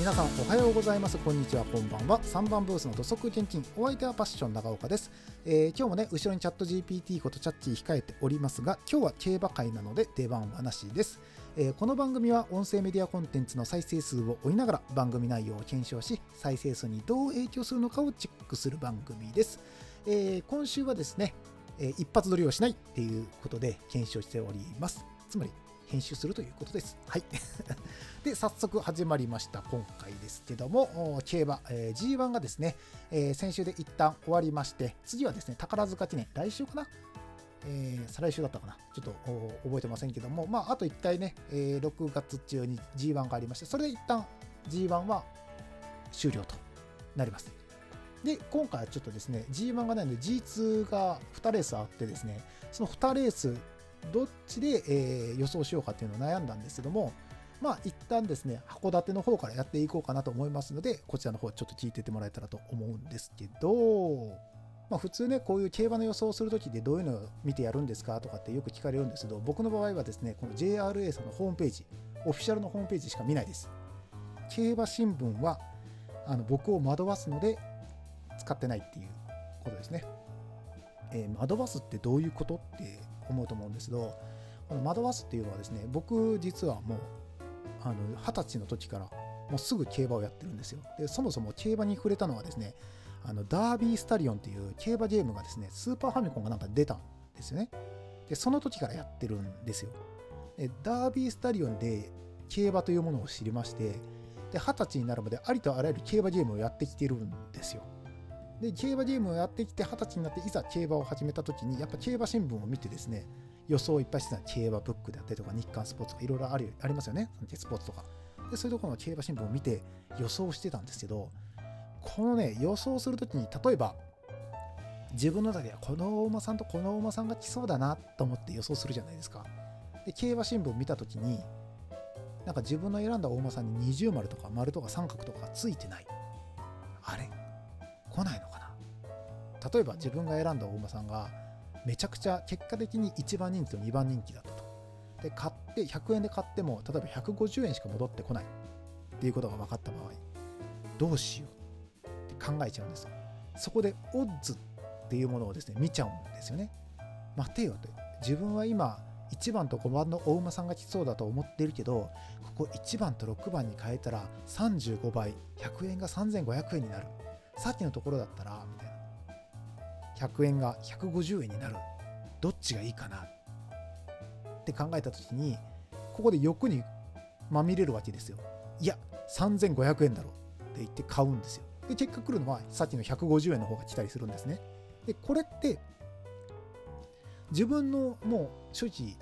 皆さんおはようございます。こんにちは。こんばんは。3番ブースの土足現金お相手はパッション長岡です、えー今日もね後ろにチャット GPT ことチャッチー控えておりますが今日は競馬会なので出番はなしです、えーこの番組は音声メディアコンテンツの再生数を追いながら番組内容を検証し再生数にどう影響するのかをチェックする番組です、えー今週はですね、えー一発撮りをしないっていうことで検証しております。つまり編集するということです。はい。で早速始まりました今回ですけども競馬、えー G1 がですね、えー先週で一旦終わりまして次はですね宝塚記念来週かな？えー再来週だったかな？ちょっと覚えてませんけども、まあ、あと1回ね、えー6月中に G1 がありまして、それで一旦 G1 は終了となります。で、今回はちょっとですね、G1 がないので G2 が2レースあってですね、その2レース、どっちで、え予想しようかっていうのを悩んだんですけども、まあ一旦ですね、函館の方からやっていこうかなと思いますので、こちらの方ちょっと聞いてってもらえたらと思うんですけど、まあ、普通ね、こういう競馬の予想をするときでどういうのを見てやるんですかとかってよく聞かれるんですけど、僕の場合はですね、この JRA さんのホームページ、オフィシャルのホームページしか見ないです。競馬新聞はあの僕を惑わすので使ってないっていうことですね。えー惑わすってどういうことって思うと思うんですけど、この惑わすっていうのはですね、僕実はもう二十歳の時からもうすぐ競馬をやってるんですよ。で、そもそも競馬に触れたのはですね、あのダービースタリオンっていう競馬ゲームがですね、スーパーファミコンがなんか出たんですよね。で、その時からやってるんですよ。で、ダービースタリオンで競馬というものを知りまして、で、二十歳になるまでありとあらゆる競馬ゲームをやってきてるんですよ。で、競馬ゲームをやってきて、二十歳になっていざ競馬を始めた時に、やっぱ競馬新聞を見てですね、予想をいっぱいしてた競馬ブックであったりとか、日刊スポーツとかいろいろあるありますよね、サンスポーツとか。で、そういうところの競馬新聞を見て予想してたんですけど、このね、予想するときに、例えば、自分の中ではこの馬さんとこの馬さんが来そうだなと思って予想するじゃないですか。で、競馬新聞を見たときに、なんか自分の選んだ大馬さんに二重丸とか丸とか三角とかついてない。例えば自分が選んだ大馬さんがめちゃくちゃ結果的に1番人気と2番人気だったと。で、買って100円で買っても例えば150円しか戻ってこないっていうことが分かった場合、どうしようって考えちゃうんですよ。そこでオッズっていうものをですね、見ちゃうんですよね。待てよって。自分は今、1番と5番のお馬さんが来そうだと思ってるけど、ここ1番と6番に変えたら35倍、100円が3500円になる。さっきのところだったら、100円が150円になる。どっちがいいかな？って考えた時に、ここで欲にまみれるわけですよ。いや、3500円だろって言って買うんですよ。で、結果来るのはさっきの150円の方が来たりするんですね。で、これって、自分のもう正直、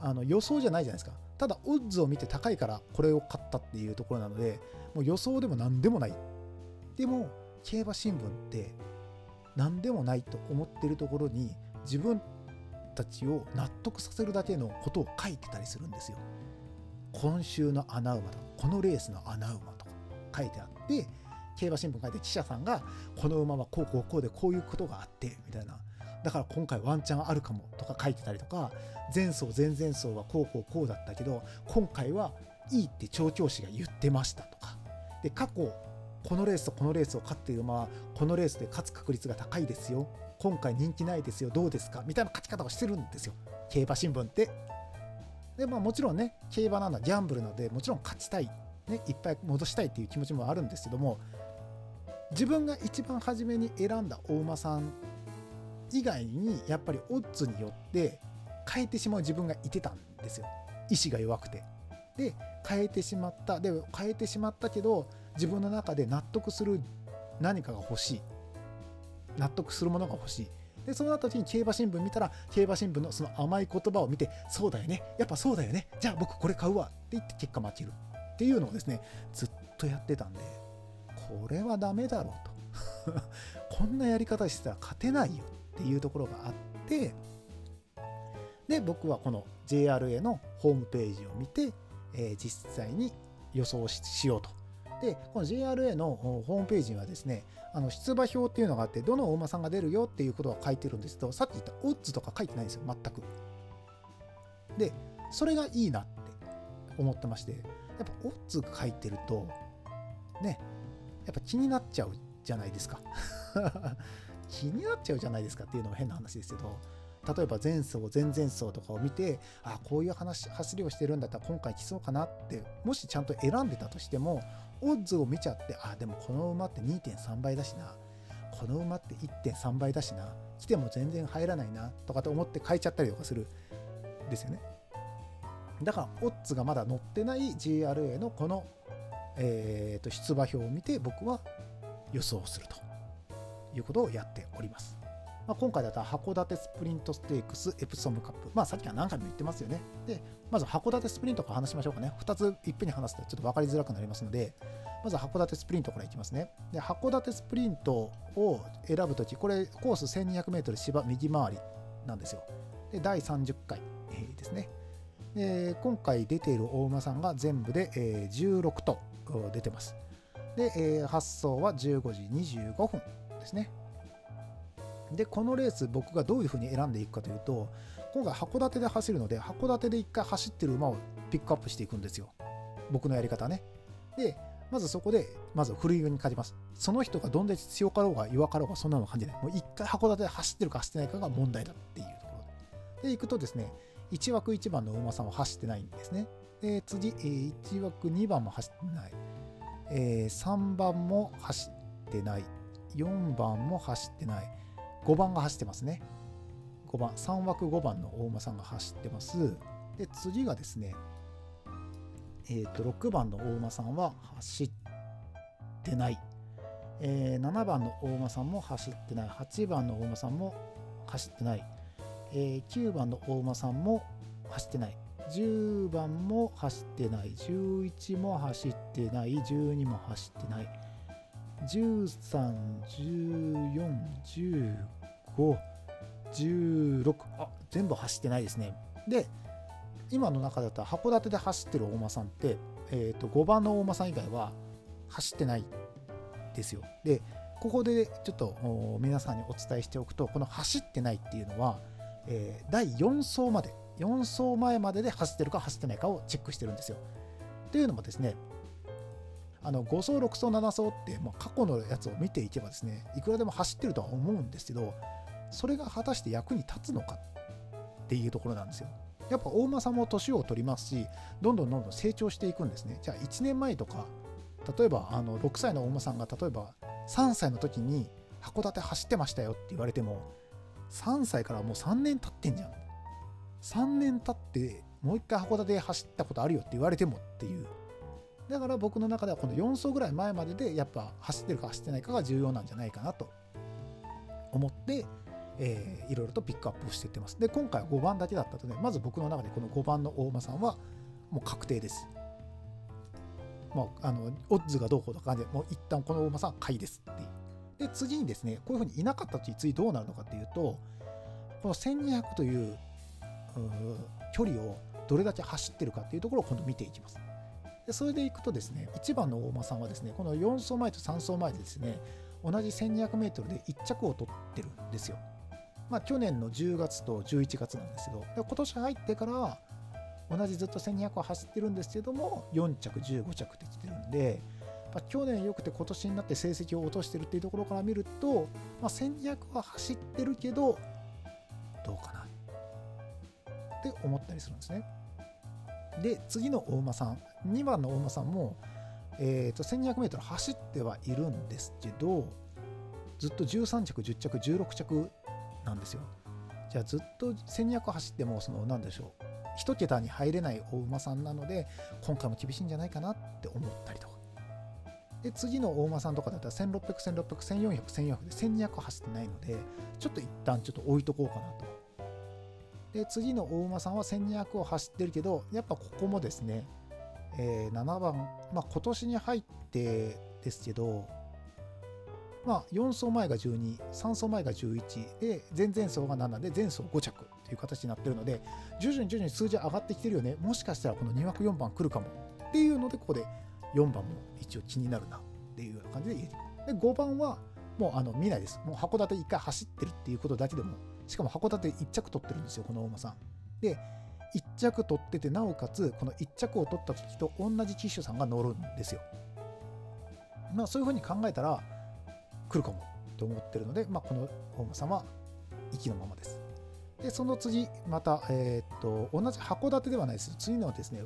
あの予想じゃないじゃないですか。ただ、オッズを見て高いからこれを買ったっていうところなので、もう予想でも何でもない。でも、競馬新聞って何でもないと思ってるところに自分たちを納得させるだけのことを書いてたりするんですよ。今週の穴馬とか、このレースの穴馬とか書いてあって、競馬新聞書いて記者さんが、この馬はこうこうこうでこういうことがあって、みたいな。だから今回ワンチャンあるかもとか書いてたりとか、前走前々走はこうこうこうだったけど、今回はいいって調教師が言ってましたとか。で、過去、このレースとこのレースを勝っている馬は、このレースで勝つ確率が高いですよ。今回人気ないですよ。どうですか？みたいな書き方をしてるんですよ。競馬新聞って。で、まあもちろんね、競馬なのはギャンブルなので、もちろん勝ちたい、ね、いっぱい戻したいっていう気持ちもあるんですけども、自分が一番初めに選んだお馬さん以外に、やっぱりオッズによって変えてしまう自分がいてたんですよ。意志が弱くて。で、変えてしまった。で、変えてしまったけど、自分の中で納得する何かが欲しい。納得するものが欲しい。で、その後に競馬新聞見たら、競馬新聞のその甘い言葉を見て、そうだよね、やっぱそうだよね、じゃあ僕これ買うわって言って結果負けるっていうのをですね、ずっとやってたんで、これはダメだろうと。こんなやり方してたら勝てないよっていうところがあって、で、僕はこの JRA のホームページを見て、えー実際に予想ししようと。で、この JRA のホームページにはですね、あの出馬表っていうのがあって、どのお馬さんが出るよっていうことが書いてるんですけど、さっき言ったオッズとか書いてないんですよ、全く。で、それがいいなって思ってまして、やっぱオッズ書いてると、ねやっぱ気になっちゃうじゃないですか 気になっちゃうじゃないですかっていうのも変な話ですけど例えば前走前々走とかを見てあこういう話走りをしてるんだったら今回来そうかなってもしちゃんと選んでたとしてもオッズを見ちゃってあでもこの馬って2.3倍だしな。この馬って1.3倍だしな。来ても全然入らないな。とかと思って変えちゃったりとかする。ですよね。だからオッズがまだ載ってない GRA のこの、えー、と出馬表を見て僕は予想するということをやっております。まあ、今回だったら函館スプリントステークスエプソムカップ。まあさっきは何回も言ってますよね。で、まず函館スプリントから話しましょうかね。2ついっぺんに話すとちょっと分かりづらくなりますので、まず函館スプリントからいきますね。で、函館スプリントを選ぶとき、これコース 1200m 芝右回りなんですよ。で、第30回、ですね。で、今回出ている大馬さんが全部で、え、16と出てます。で、え、発送は15時25分ですね。でこのレース僕がどういうふうに選んでいくかというと今回函館で走るので函館で1回走ってる馬をピックアップしていくんですよ。僕のやり方ね。でまずそこでまず古いに勝ちます。その人がどんだけ強かろうが弱かろうがそんなの感じない。もう1回函館で走ってるか走ってないかが問題だっていうところで。で行くとですね1枠1番の馬さんは走ってないんですね。で次、1枠2番も走ってない、えー、3番も走ってない。4番も走ってない。5番が走ってますね。5番、3枠5番の大馬さんが走ってます。で、次がですね、えっ、ー、と、6番の大馬さんは走ってない。えー、7番の大馬さんも走ってない。8番の大馬さんも走ってない。えー、9番の大馬さんも走ってない。10番も走ってない。11も走ってない。12も走ってない。13、14、15、16あ全部走ってないですね。で今の中だったら函館で走ってる大間さんって、えー、と5番の大間さん以外は走ってないですよ。でここでちょっと皆さんにお伝えしておくとこの走ってないっていうのは、えー、第4走まで4走前までで走ってるか走ってないかをチェックしてるんですよ。というのもですねあの5走6走7走って、まあ、過去のやつを見ていけばですねいくらでも走ってるとは思うんですけどそれが果たして役に立つのかっていうところなんですよ。やっぱ大間さんも年を取りますしどんどんどんどん成長していくんですね。じゃあ1年前とか例えばあの6歳の大間さんが例えば3歳の時に函館走ってましたよって言われても3歳からもう3年経ってんじゃん。3年経ってもう一回函館走ったことあるよって言われてもっていうだから僕の中ではこの4走ぐらい前まででやっぱ走ってるか走ってないかが重要なんじゃないかなと思って、えー、いろいろとピックアップしていってます。で、今回は5番だけだったとね、まず僕の中でこの5番の大馬さんはもう確定です。もうあのオッズがどうこうとかで、もう一旦この大馬さんは買いですっていう。で、次にですね、こういうふうにいなかった時次どうなるのかっていうと、この1200という距離をどれだけ走ってるかっていうところを今度見ていきます。でそれでいくとですね1番の大間さんはですねこの4走前と3走前でですね同じ 1200m で1着を取ってるんですよ。まあ、去年の10月と11月なんですけど今年入ってから同じずっと1200を走ってるんですけども4着15着ってきてるんで、まあ、去年良くて今年になって成績を落としてるっていうところから見ると、まあ、1200は走ってるけどどうかなって思ったりするんですね。で次の大馬さん2番の大馬さんも、えーと、1200m 走ってはいるんですけどずっと13着10着16着なんですよ。じゃあずっと1200走ってもその何でしょう1桁に入れない大馬さんなので今回も厳しいんじゃないかなって思ったりとか。で次の大馬さんとかだったら1600、1600、1400、1400で1200走ってないのでちょっと一旦ちょっと置いとこうかなと。で次の大馬さんは1200を走ってるけどやっぱここもですね、えー、7番、まあ、今年に入ってですけど、まあ、4走前が123走前が11で前々走が7で前走5着という形になってるので徐々に徐々に数字上がってきてるよね。もしかしたらこの2枠4番来るかも。っていうのでここで4番も一応気になるなっていう感じで入れてで5番はもうあの見ないです。もう函館1回走ってるっていうことだけでもしかも函館1着取ってるんですよ、この大間さん。で、1着取ってて、なおかつ、この1着を取った時と同じ騎手さんが乗るんですよ。まあ、そういうふうに考えたら来るかもと思ってるので、まあ、この大馬さんは息のままです。で、その次、また、えー、っと、同じ函館ではないです。次のはですね、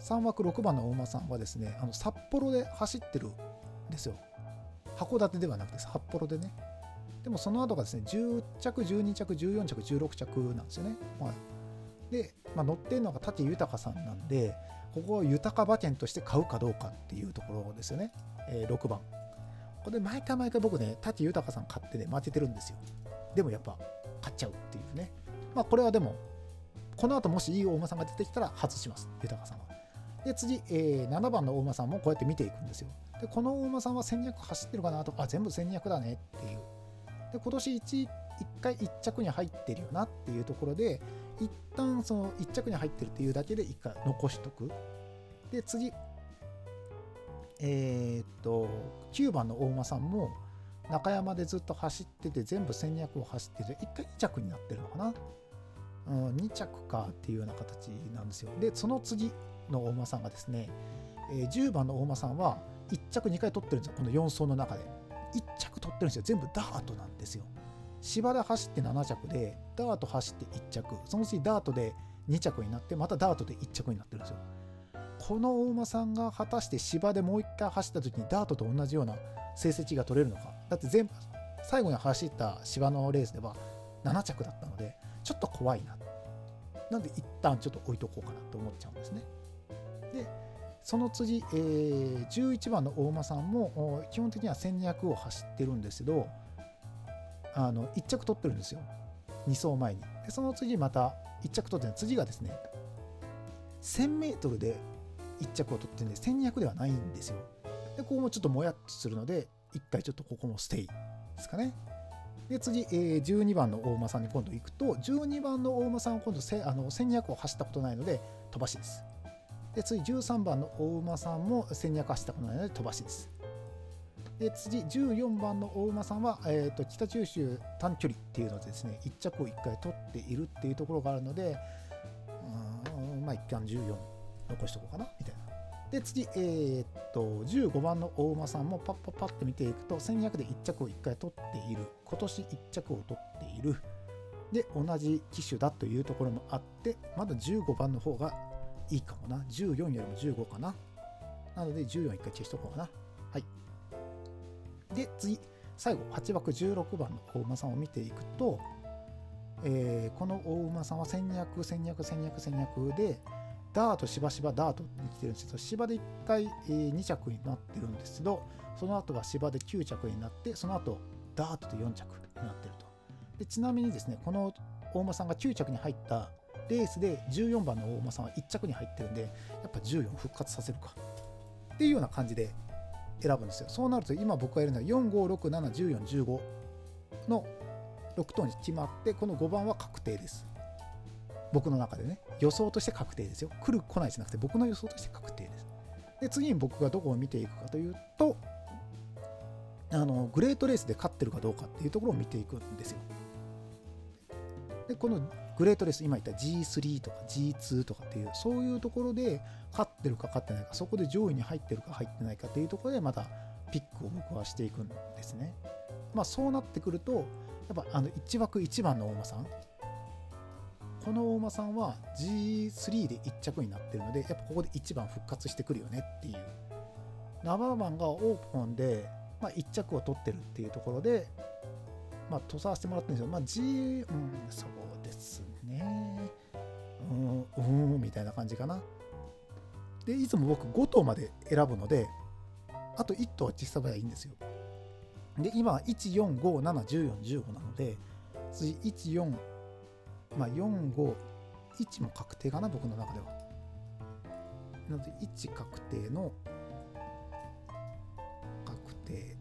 3枠6番の大馬さんはですね、あの札幌で走ってるんですよ。函館ではなくて札幌でね。でもその後がですね、10着、12着、14着、16着なんですよね。はい、で、まあ、乗ってるのが舘豊さんなんで、ここを豊馬券として買うかどうかっていうところですよね。えー、6番。これ毎回毎回僕ね、舘豊さん買ってね、負けてるんですよ。でもやっぱ買っちゃうっていうね。まあこれはでも、この後もしいい大馬さんが出てきたら外します、豊さんは。で、次、えー、7番の大馬さんもこうやって見ていくんですよ。で、この大馬さんは1200走ってるかなとか、あ、全部1200だねっていう。で、今年 1, 1回1着に入ってるよなっていうところで、一旦その1着に入ってるっていうだけで1回残しとく。で、次、えー、っと、9番の大馬さんも、中山でずっと走ってて、全部1200を走ってて、1回2着になってるのかな。うん、2着かっていうような形なんですよ。で、その次の大馬さんがですね、えー、10番の大馬さんは1着2回取ってるんですよ、この4走の中で。1着取ってるんですよ、全部ダートなんですよ。芝で走って7着で、ダート走って1着、その次ダートで2着になって、またダートで1着になってるんですよ。この大馬さんが果たして芝でもう1回走った時にダートと同じような成績が取れるのか。だって全部、最後に走った芝のレースでは7着だったので、ちょっと怖いな。なんで一旦ちょっと置いとこうかなと思っちゃうんですね。で、その次、えー、11番の大馬さんも基本的には1200を走ってるんですけど、あの1着取ってるんですよ。2走前に。でその次また1着取ってる次がですね、1000m で1着を取ってるんで、1200ではないんですよ。で、ここもちょっともやっとするので、1回ちょっとここもステイですかね。で、次、えー、12番の大馬さんに今度行くと、12番の大馬さんは今度せあの1200を走ったことないので、飛ばしです。で、次、13番の大馬さんも1200走ったことないので、飛ばしです。で次14番の大馬さんは、えーと、北九州短距離っていうのでですね1着を1回取っているっていうところがあるのでうんまあ一旦14残しとこうかなみたいな。で次、えー、っと15番の大馬さんもパッパッパッと見ていくと1200で1着を1回取っている。今年1着を取っている。で同じ機種だというところもあってまだ15番の方がいいかもな。14よりも15かな。なので14一回消しとこうかな。はい。で、次、最後、8枠16番の大馬さんを見ていくと、えー、この大馬さんは1200、1200、1200、1200で、ダート、しばしばダートに来てるんですけど、芝で1回、えー、2着になってるんですけど、その後は芝で9着になって、その後ダートで4着になってると。でちなみにですね、この大馬さんが9着に入ったレースで14番の大馬さんは1着に入ってるんで、やっぱ14復活させるか。っていうような感じで選ぶんですよ。そうなると今僕がやるのは4、5、6、7、14、15の6等に決まって、この5番は確定です。僕の中でね、予想として確定ですよ。来る、来ないじゃなくて、僕の予想として確定です。で、次に僕がどこを見ていくかというと、あのグレートレースで勝ってるかどうかっていうところを見ていくんですよ。で、このグレートレス、今言った G3 とか G2 とかっていう、そういうところで勝ってるか勝ってないか、そこで上位に入ってるか入ってないかっていうところでまたピックを僕はしていくんですね。まあそうなってくると、やっぱあの1枠1番の大間さん、この大間さんは G3 で1着になってるので、やっぱここで1番復活してくるよねっていう。7番がオープンで、まあ、1着を取ってるっていうところで、まあ、とさせてもらってるんですよ。まあ、G、うん、そうです。うん、みたいな感じかな。で、いつも僕5頭まで選ぶので、あと1頭は小さばいいんですよ。で、今は、1、4、5、7、14、15なので、次、1、4、まあ、4、5、1も確定かな、僕の中では。なので、1確定の、確定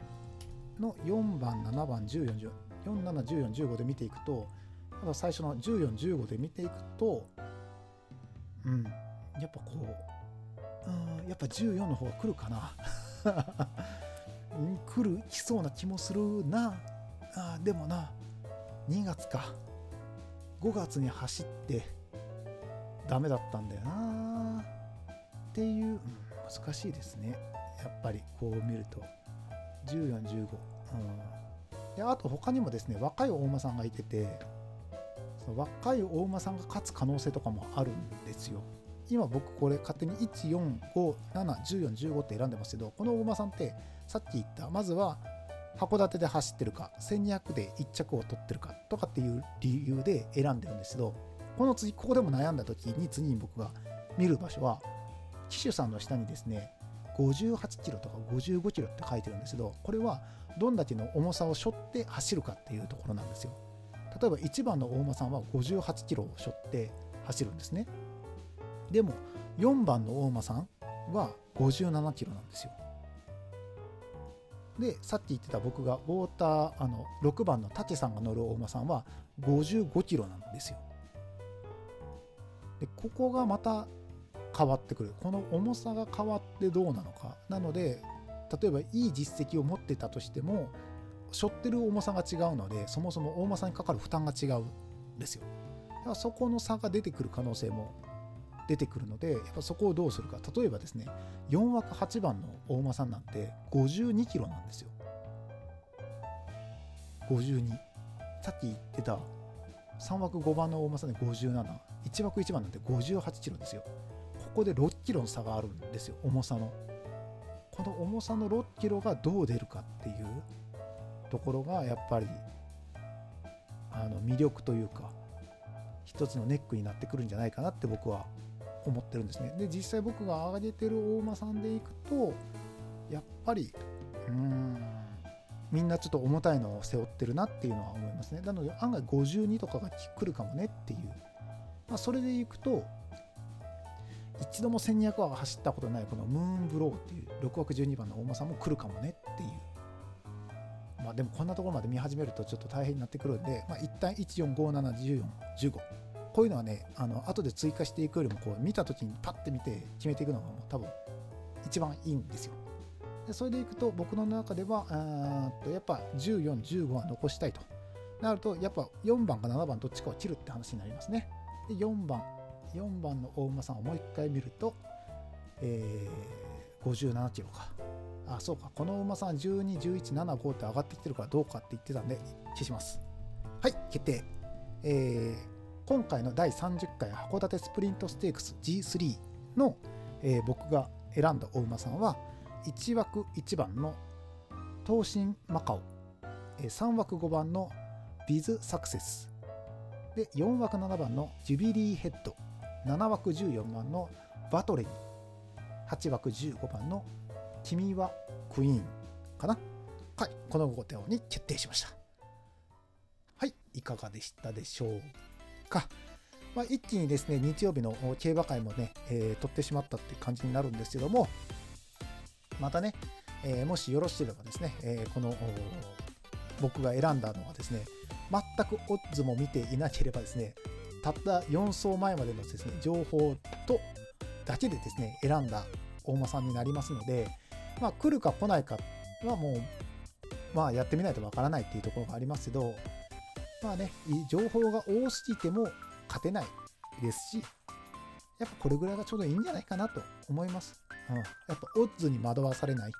の4番、7番、14、14。471415で見ていくと最初の1415で見ていくとうん。やっぱこううんやっぱ14の方が来るかな。来る来そうな気もするな。あでもな2月か。5月に走ってダメだったんだよな。っていう、うん、難しいですね。やっぱりこう見ると。14、15。うん、であと他にもですね、若い大馬さんがいてて、若い大馬さんが勝つ可能性とかもあるんですよ。今僕これ勝手に1、4、5、7、14、15って選んでますけど、この大馬さんってさっき言った、まずは函館で走ってるか、1200で1着を取ってるかとかっていう理由で選んでるんですけど、この次、ここでも悩んだ時に次に僕が見る場所は、機種さんの下にですね、58キロとか55キロって書いてるんですけど、これはどんだけの重さを背負って走るかっていうところなんですよ。例えば1番の大間さんは58キロを背負って走るんですね。でも4番の大間さんは57キロなんですよ。でさっき言ってた僕がウォーターあの6番の舘さんが乗る大馬さんは55キロなんですよ。でここがまた変わってくるこの重さが変わってどうなのかなので例えばいい実績を持ってたとしても背負ってる重さが違うのでそもそも大間さんにかかる負担が違うんですよ。だからそこの差が出てくる可能性も出てくるのでやっぱそこをどうするか。例えばですね4枠8番の大馬さんなんて52キロなんですよ。52さっき言ってた3枠5番の大馬さんで571枠1番なんて58キロですよ。ここで6キロの差があるんですよ。重さの。この重さの6キロがどう出るかっていうところがやっぱりあの魅力というか一つのネックになってくるんじゃないかなって僕は思ってるんですね。で、実際僕が上げてる大間さんでいくと、やっぱり、うーん、みんなちょっと重たいのを背負ってるなっていうのは思いますね。なので、案外52とかが来るかもねっていう。まあ、それでいくと、一度も1200は走ったことないこのムーンブローっていう6枠12番の大間さんも来るかもねっていう。まあでもこんなところまで見始めるとちょっと大変になってくるんで、まあ、一旦14571415こういうのはね、あの後で追加していくよりもこう見た時にパッて見て決めていくのがもう多分一番いいんですよ。でそれでいくと僕の中ではとやっぱ14、15は残したいと。なるとやっぱ4番か7番どっちかを切るって話になりますね。で4番、4番の大馬さんをもう一回見ると、えー、57キロか。あ、そうか。この馬さん12、11、7、5って上がってきてるからどうかって言ってたんで消します。はい、決定。えー今回の第30回函館スプリントステークス G3 の、えー、僕が選んだお馬さんは1枠1番の東進マカオ、えー、3枠5番のビズサクセスで4枠7番のジュビリーヘッド7枠14番のバトレニ8枠15番の君はクイーンかな？はいこの5点に決定しました。はいいかがでしたでしょうか、まあ、一気にですね日曜日の競馬会もね、えー、取ってしまったって感じになるんですけどもまたね、えー、もしよろしければですね、えー、この僕が選んだのはですね全くオッズも見ていなければですねたった4走前までのですね情報とだけでですね選んだ大間さんになりますのでまあ来るか来ないかはもうまあやってみないとわからないっていうところがありますけどまあね、情報が多すぎても勝てないですし、やっぱこれぐらいがちょうどいいんじゃないかなと思います。うん、やっぱオッズに惑わされない。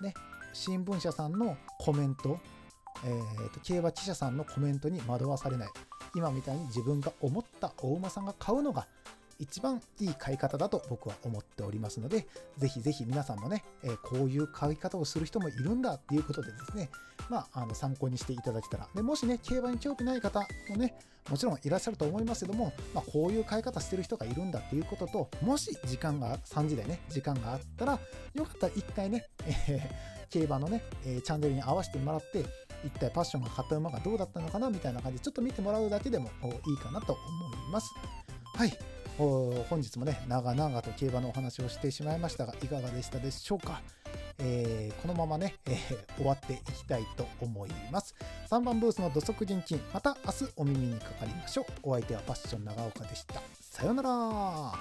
ね、新聞社さんのコメント、えーと、競馬記者さんのコメントに惑わされない。今みたいに自分が思ったお馬さんが買うのが一番いい買い方だと僕は思っておりますので、ぜひぜひ皆さんもね、えー、こういう買い方をする人もいるんだっていうことでですね、まあ、あの参考にしていただけたら。でもしね、競馬に興味ない方もね、もちろんいらっしゃると思いますけども、まあ、こういう買い方してる人がいるんだっていうことと、もし時間が、3時でね、時間があったら、よかったら一回ね、えー、競馬のね、えー、チャンネルに合わせてもらって、一体パッションが買った馬がどうだったのかなみたいな感じでちょっと見てもらうだけでもいいかなと思います。はい。本日もね、長々と競馬のお話をしてしまいましたが、いかがでしたでしょうか？えー、このままね、えー、終わっていきたいと思います。3番ブースの土足人金、また明日お耳にかかりましょう。お相手はファッション長岡でした。さようなら。